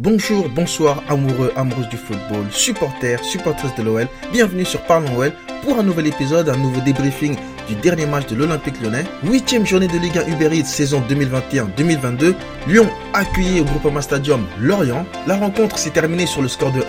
Bonjour, bonsoir, amoureux, amoureuses du football, supporters, supporters de l'OL. Bienvenue sur Parlons OL pour un nouvel épisode, un nouveau débriefing du dernier match de l'Olympique lyonnais. Huitième journée de Ligue 1 Uber Eats saison 2021-2022. Lyon accueilli au Groupama Stadium Lorient. La rencontre s'est terminée sur le score de 1-1.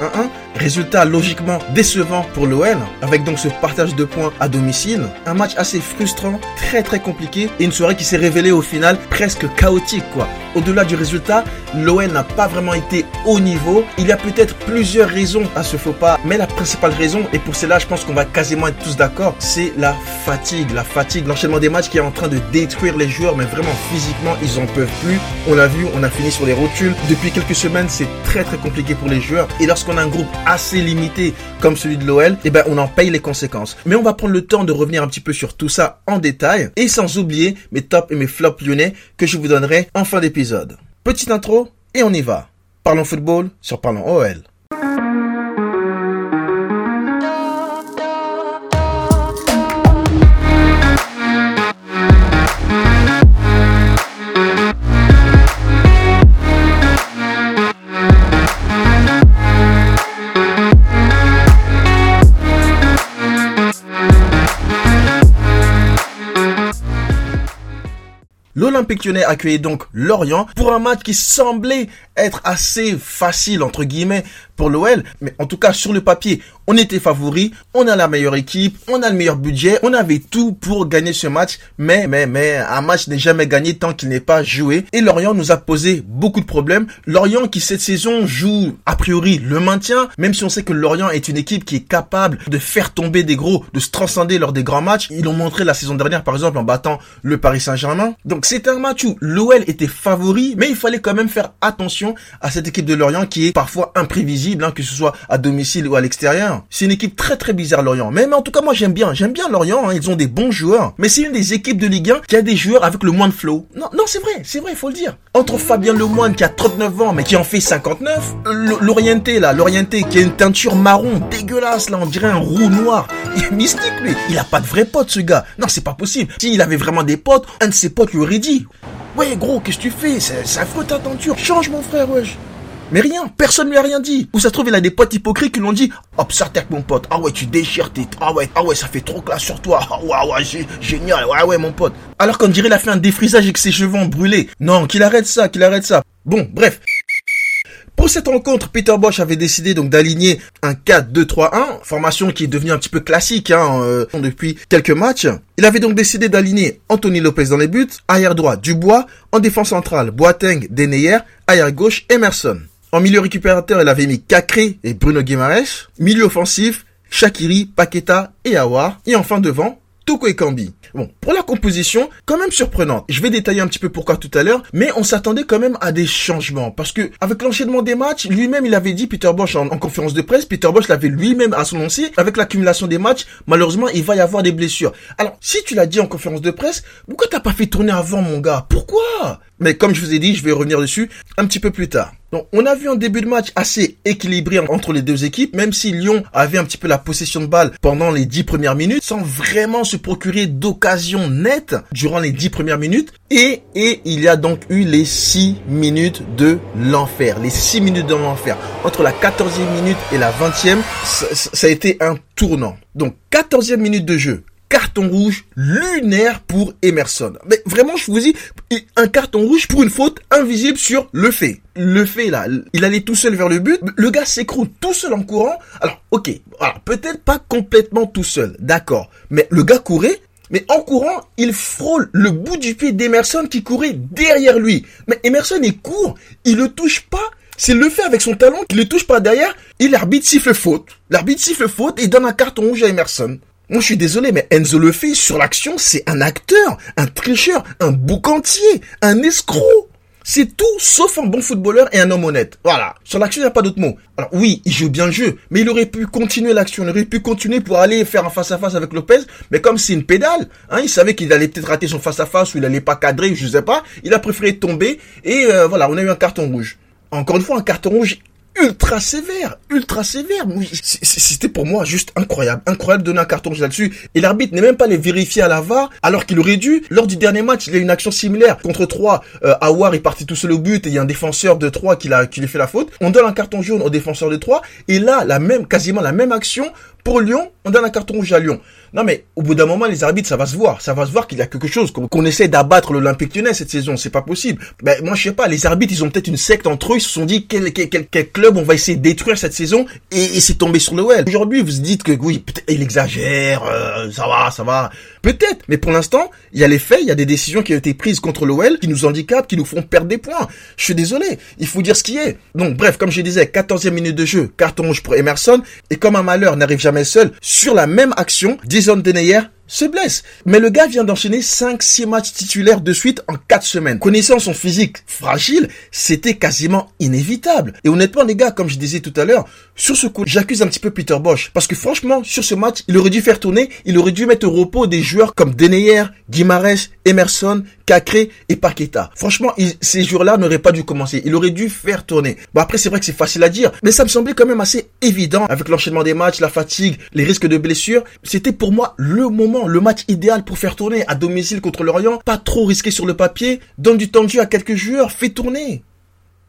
Résultat logiquement décevant pour l'OL, avec donc ce partage de points à domicile. Un match assez frustrant, très très compliqué et une soirée qui s'est révélée au final presque chaotique quoi. Au-delà du résultat, l'OL n'a pas vraiment été au niveau. Il y a peut-être plusieurs raisons à ce faux pas, mais la principale raison, et pour cela je pense qu'on va quasiment être tous d'accord, c'est la fatigue la fatigue, l'enchaînement des matchs qui est en train de détruire les joueurs, mais vraiment physiquement, ils en peuvent plus. On l'a vu, on a fini sur les rotules. Depuis quelques semaines, c'est très très compliqué pour les joueurs. Et lorsqu'on a un groupe assez limité comme celui de l'OL, eh ben on en paye les conséquences. Mais on va prendre le temps de revenir un petit peu sur tout ça en détail, et sans oublier mes tops et mes flops lyonnais que je vous donnerai en fin d'épisode. Petite intro, et on y va. Parlons football sur Parlons OL. L'Olympique lyonnais accueillait donc Lorient pour un match qui semblait être assez facile entre guillemets pour l'OL, mais en tout cas sur le papier, on était favori, on a la meilleure équipe, on a le meilleur budget, on avait tout pour gagner ce match, mais mais mais un match n'est jamais gagné tant qu'il n'est pas joué et Lorient nous a posé beaucoup de problèmes. Lorient qui cette saison joue a priori le maintien, même si on sait que Lorient est une équipe qui est capable de faire tomber des gros, de se transcender lors des grands matchs. Ils l'ont montré la saison dernière par exemple en battant le Paris Saint-Germain. Donc c'est un match où l'OL était favori, mais il fallait quand même faire attention à cette équipe de Lorient qui est parfois imprévisible, hein, que ce soit à domicile ou à l'extérieur. C'est une équipe très très bizarre Lorient. Mais, en tout cas moi j'aime bien, j'aime bien Lorient, hein, ils ont des bons joueurs. Mais c'est une des équipes de Ligue 1 qui a des joueurs avec le moins de flow. Non, non c'est vrai, c'est vrai, il faut le dire. Entre Fabien Lemoine qui a 39 ans mais qui en fait 59, l'Orienté là, l'Orienté qui a une teinture marron dégueulasse là, on dirait un roux noir. Il est mystique lui. Il a pas de vrais potes ce gars. Non, c'est pas possible. S'il avait vraiment des potes, un de ses potes lui aurait dit Ouais, gros, qu'est-ce que tu fais? Ça faute ta tenture. Change, mon frère, wesh. Mais rien, personne lui a rien dit. Ou ça se trouve, il a des potes hypocrites qui l'ont dit Hop, ça avec mon pote. Ah ouais, tu déchires tes. Ah ouais, ah ouais, ça fait trop classe sur toi. Ah ouais, ouais, génial. Ouais, ouais, mon pote. Alors qu'on dirait il a fait un défrisage et ses cheveux ont brûlé. Non, qu'il arrête ça, qu'il arrête ça. Bon, bref. Pour cette rencontre, Peter Bosch avait décidé donc d'aligner un 4-2-3-1, formation qui est devenue un petit peu classique hein, euh, depuis quelques matchs. Il avait donc décidé d'aligner Anthony Lopez dans les buts, arrière droit Dubois, en défense centrale Boateng, Deneyer, arrière gauche Emerson. En milieu récupérateur, il avait mis Cacré et Bruno Guimaraes. Milieu offensif, Shakiri, Paqueta et Awar. Et enfin devant, Toko et Kambi. Bon, pour la composition, quand même surprenante. Je vais détailler un petit peu pourquoi tout à l'heure, mais on s'attendait quand même à des changements. Parce que, avec l'enchaînement des matchs, lui-même, il avait dit, Peter Bosch, en, conférence de presse, Peter Bosch l'avait lui-même annoncé, avec l'accumulation des matchs, malheureusement, il va y avoir des blessures. Alors, si tu l'as dit en conférence de presse, pourquoi t'as pas fait tourner avant, mon gars? Pourquoi? Mais comme je vous ai dit, je vais revenir dessus un petit peu plus tard. Donc, on a vu un début de match assez équilibré entre les deux équipes, même si Lyon avait un petit peu la possession de balle pendant les dix premières minutes, sans vraiment se procurer d'occasion nette durant les dix premières minutes. Et, et il y a donc eu les six minutes de l'enfer. Les six minutes de l'enfer. Entre la quatorzième minute et la vingtième, ça, ça a été un tournant. Donc, quatorzième minute de jeu carton rouge lunaire pour Emerson. Mais vraiment, je vous dis, un carton rouge pour une faute invisible sur le fait. Le fait là, il allait tout seul vers le but, le gars s'écroule tout seul en courant. Alors, ok, alors peut-être pas complètement tout seul, d'accord, mais le gars courait, mais en courant, il frôle le bout du pied d'Emerson qui courait derrière lui. Mais Emerson, il court, il le touche pas. C'est le fait avec son talon qu'il le touche pas derrière. Et l'arbitre siffle faute. L'arbitre siffle faute et donne un carton rouge à Emerson. Moi, je suis désolé, mais Enzo le fait sur l'action, c'est un acteur, un tricheur, un boucantier, un escroc. C'est tout sauf un bon footballeur et un homme honnête. Voilà. Sur l'action, il n'y a pas d'autre mot. Alors oui, il joue bien le jeu, mais il aurait pu continuer l'action, il aurait pu continuer pour aller faire un face-à-face avec Lopez, mais comme c'est une pédale, hein, il savait qu'il allait peut-être rater son face-à-face ou il allait pas cadrer, je sais pas, il a préféré tomber et euh, voilà, on a eu un carton rouge. Encore une fois, un carton rouge ultra sévère, ultra sévère. C'était pour moi juste incroyable, incroyable de donner un carton rouge là-dessus. Et l'arbitre n'est même pas les vérifier à la VAR, alors qu'il aurait dû. Lors du dernier match, il a une action similaire contre 3. Euh, Awar est parti tout seul au but et il y a un défenseur de 3 qui, a, qui lui fait la faute. On donne un carton jaune au défenseur de 3 et là, la même, quasiment la même action pour Lyon, on donne un carton rouge à Lyon. Non mais au bout d'un moment, les arbitres, ça va se voir. Ça va se voir qu'il y a quelque chose, qu'on essaie d'abattre l'Olympique Lyonnais cette saison. C'est pas possible. Ben moi je sais pas. Les arbitres, ils ont peut-être une secte entre eux. Ils se sont dit quel, quel, quel, club on va essayer de détruire cette saison? Et, et c'est tombé sur well. Aujourd'hui, vous dites que oui, peut-être il exagère. Euh, ça va, ça va. Peut-être. Mais pour l'instant, il y a les faits. Il y a des décisions qui ont été prises contre l'OL qui nous handicapent, qui nous font perdre des points. Je suis désolé. Il faut dire ce qui est. Donc bref, comme je disais, 14e minute de jeu, carton rouge pour Emerson. Et comme un malheur n'arrive jamais seul, sur la même action, Dison Deneyer se blesse. Mais le gars vient d'enchaîner 5-6 matchs titulaires de suite en 4 semaines. Connaissant son physique fragile, c'était quasiment inévitable. Et honnêtement les gars, comme je disais tout à l'heure, sur ce coup, j'accuse un petit peu Peter Bosch. Parce que franchement, sur ce match, il aurait dû faire tourner, il aurait dû mettre au repos des joueurs comme Deneyer, Guimarães, Emerson, Cacré et Paqueta. Franchement, ces joueurs-là n'auraient pas dû commencer. Il aurait dû faire tourner. Bon après, c'est vrai que c'est facile à dire, mais ça me semblait quand même assez évident avec l'enchaînement des matchs, la fatigue, les risques de blessures. C'était pour moi le moment le match idéal pour faire tourner à domicile contre l'Orient, pas trop risqué sur le papier, donne du temps de à quelques joueurs, fait tourner.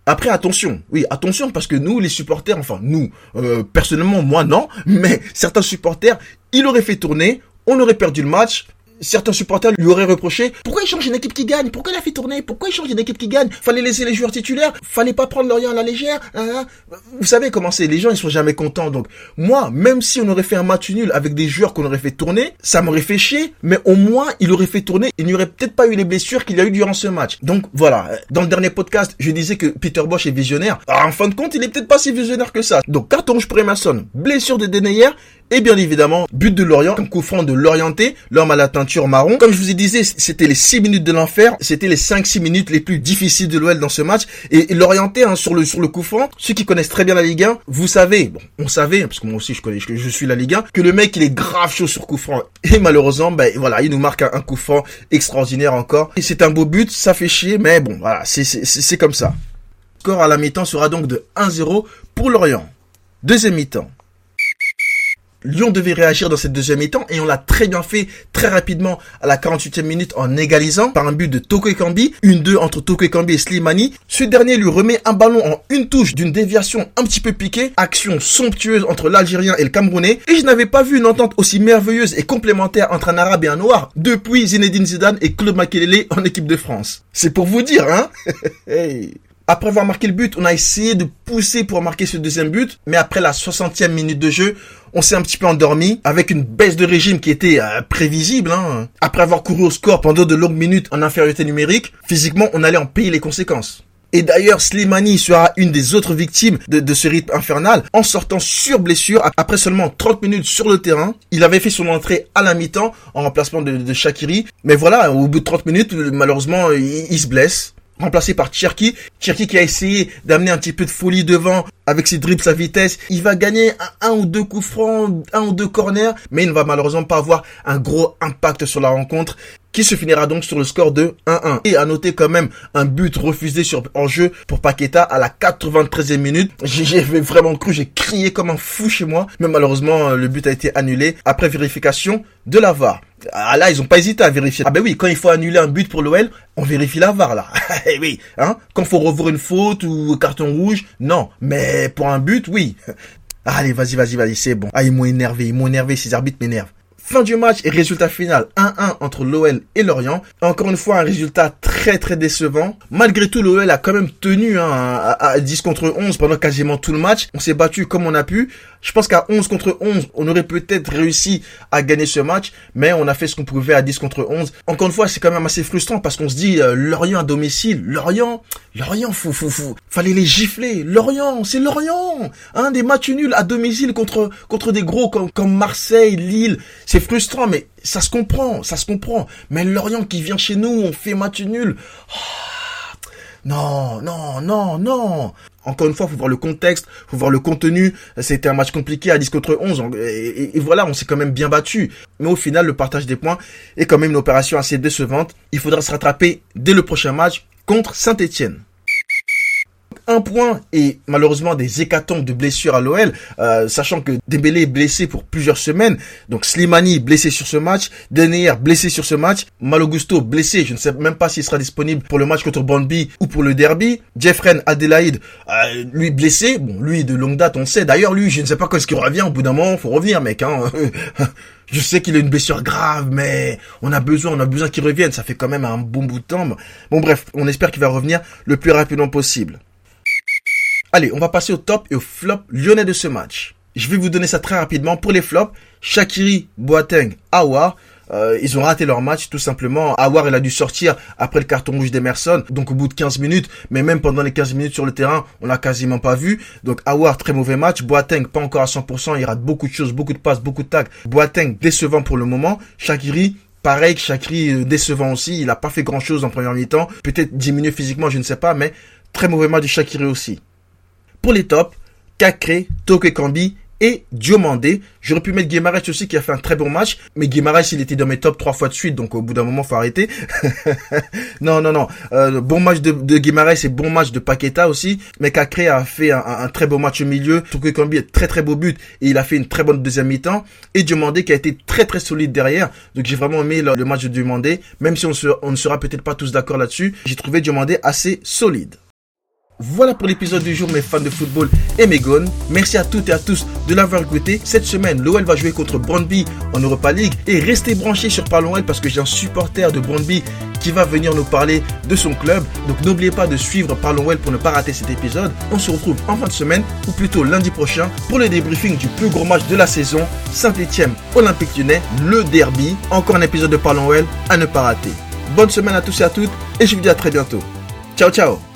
Après, attention, oui, attention, parce que nous, les supporters, enfin nous, euh, personnellement, moi non, mais certains supporters, il aurait fait tourner, on aurait perdu le match, certains supporters lui auraient reproché pourquoi il change une équipe qui gagne? Pourquoi il a fait tourner? Pourquoi il change une équipe qui gagne? Fallait laisser les joueurs titulaires Fallait pas prendre Lorient à la légère hein, hein. Vous savez comment c'est, les gens ils sont jamais contents. Donc moi, même si on aurait fait un match nul avec des joueurs qu'on aurait fait tourner, ça m'aurait fait chier, mais au moins il aurait fait tourner, il n'y aurait peut-être pas eu les blessures qu'il y a eu durant ce match. Donc voilà, dans le dernier podcast, je disais que Peter Bosch est visionnaire. Alors, en fin de compte, il est peut-être pas si visionnaire que ça. Donc carton rouge pour Emerson, blessure de Deneyer et bien évidemment, but de Lorient, un coup franc de l'orienté, l'homme à la teinture marron. Comme je vous ai dit, c'était les 6 minutes de l'enfer, c'était les 5-6 minutes les plus difficiles de l'OL dans ce match. Et, l'orienté hein, sur le sur coup franc, ceux qui connaissent très bien la Ligue 1, vous savez, bon, on savait, parce que moi aussi je connais, je, suis la Ligue 1, que le mec il est grave chaud sur coup franc. Et malheureusement, ben voilà, il nous marque un, coup franc extraordinaire encore. Et c'est un beau but, ça fait chier, mais bon, voilà, c'est comme ça. Le score à la mi-temps sera donc de 1-0 pour Lorient. Deuxième mi-temps. Lyon devait réagir dans cette deuxième mi-temps et on l'a très bien fait très rapidement à la 48e minute en égalisant par un but de Toko Ekambi, une 2 entre Toko Ekambi et Slimani. Ce dernier lui remet un ballon en une touche d'une déviation un petit peu piquée, action somptueuse entre l'Algérien et le Camerounais. Et je n'avais pas vu une entente aussi merveilleuse et complémentaire entre un Arabe et un Noir depuis Zinedine Zidane et Claude Makelele en équipe de France. C'est pour vous dire, hein? Après avoir marqué le but, on a essayé de pousser pour marquer ce deuxième but, mais après la 60e minute de jeu, on s'est un petit peu endormi avec une baisse de régime qui était euh, prévisible. Hein. Après avoir couru au score pendant de longues minutes en infériorité numérique, physiquement, on allait en payer les conséquences. Et d'ailleurs, Slimani sera une des autres victimes de, ce rythme infernal en sortant sur blessure après seulement 30 minutes sur le terrain. Il avait fait son entrée à la mi-temps en remplacement de, de Shakiri. Mais voilà, au bout de 30 minutes, malheureusement, il se blesse remplacé par Cherki. Cherki qui a essayé d'amener un petit peu de folie devant avec ses dribbles, sa vitesse. Il va gagner un, ou deux coups francs, un ou deux corners, mais il ne va malheureusement pas avoir un gros impact sur la rencontre qui se finira donc sur le score de 1-1. Et à noter quand même un but refusé sur en jeu pour Paqueta à la 93e minute. J'ai vraiment cru, j'ai crié comme un fou chez moi, mais malheureusement le but a été annulé après vérification de la VAR. Ah là, ils ont pas hésité à vérifier. Ah ben oui, quand il faut annuler un but pour l'OL, on vérifie la VAR là. Eh oui, hein Quand faut revoir une faute ou carton rouge, non. Mais pour un but, oui. Allez, vas-y, vas-y, vas-y, c'est bon. Ah, ils m'ont énervé, ils m'ont énervé, ces arbitres m'énervent. Fin du match et résultat final 1-1 entre l'OL et Lorient. Encore une fois, un résultat très très décevant. Malgré tout, l'OL a quand même tenu hein, à, 10 contre 11 pendant quasiment tout le match. On s'est battu comme on a pu. Je pense qu'à 11 contre 11, on aurait peut-être réussi à gagner ce match, mais on a fait ce qu'on pouvait à 10 contre 11. Encore une fois, c'est quand même assez frustrant parce qu'on se dit euh, Lorient à domicile, Lorient, Lorient, fou, fou, fou. Fallait les gifler. Lorient, c'est Lorient. Hein, des matchs nuls à domicile contre contre des gros comme, comme Marseille, Lille. C'est frustrant, mais ça se comprend, ça se comprend. Mais Lorient qui vient chez nous, on fait match nul. Ah, non, non, non, non. Encore une fois, faut voir le contexte, faut voir le contenu. C'était un match compliqué à 10 contre 11. Et, voilà, on s'est quand même bien battu. Mais au final, le partage des points est quand même une opération assez décevante. Il faudra se rattraper dès le prochain match contre Saint-Etienne. Un point et malheureusement des hécatombes de blessures à l'OL, euh, sachant que Dembélé est blessé pour plusieurs semaines. Donc Slimani blessé sur ce match, Denayer blessé sur ce match, Malogusto blessé, je ne sais même pas s'il sera disponible pour le match contre Bonby ou pour le derby. Jeffren Adelaide, euh, lui blessé, bon lui de longue date on sait. D'ailleurs lui, je ne sais pas quand est-ce qu'il revient. Au bout d'un moment, faut revenir mec. Hein. Je sais qu'il a une blessure grave, mais on a besoin, on a besoin qu'il revienne. Ça fait quand même un bon bout de temps. Bon bref, on espère qu'il va revenir le plus rapidement possible. Allez, on va passer au top et au flop lyonnais de ce match. Je vais vous donner ça très rapidement. Pour les flops, Shakiri, Boateng, Awa. Euh, ils ont raté leur match tout simplement. Awar il a dû sortir après le carton rouge d'Emerson, donc au bout de 15 minutes, mais même pendant les 15 minutes sur le terrain, on l'a quasiment pas vu. Donc Awar très mauvais match, Boateng pas encore à 100%, il rate beaucoup de choses, beaucoup de passes, beaucoup de tags. Boateng décevant pour le moment, Shakiri Pareil, Shakiri euh, décevant aussi, il a pas fait grand chose en première mi-temps, peut-être diminué physiquement, je ne sais pas, mais très mauvais match de Shakiri aussi. Pour les tops, Kakré, Toke Kambi et Diomandé. J'aurais pu mettre Guimaraes aussi qui a fait un très bon match, mais Guimaraes il était dans mes tops trois fois de suite, donc au bout d'un moment faut arrêter. non non non, euh, bon match de, de et bon match de Paqueta aussi, mais Kakré a fait un, très beau match au milieu. Toke Kambi est très très beau but et il a fait une très bonne deuxième mi-temps. Et Diomandé qui a été très très solide derrière, donc j'ai vraiment aimé le, match de Diomandé, même si on, on ne sera peut-être pas tous d'accord là-dessus, j'ai trouvé Diomandé assez solide. Voilà pour l'épisode du jour mes fans de football et mes gones. Merci à toutes et à tous de l'avoir écouté. Cette semaine, l'OL va jouer contre Brondby en Europa League et restez branchés sur Parlons OL parce que j'ai un supporter de Brondby qui va venir nous parler de son club. Donc n'oubliez pas de suivre Parlons OL pour ne pas rater cet épisode. On se retrouve en fin de semaine ou plutôt lundi prochain pour le débriefing du plus gros match de la saison, Saint-Etienne Olympique Lyonnais, le derby. Encore un épisode de Parlons OL à ne pas rater. Bonne semaine à tous et à toutes et je vous dis à très bientôt. Ciao ciao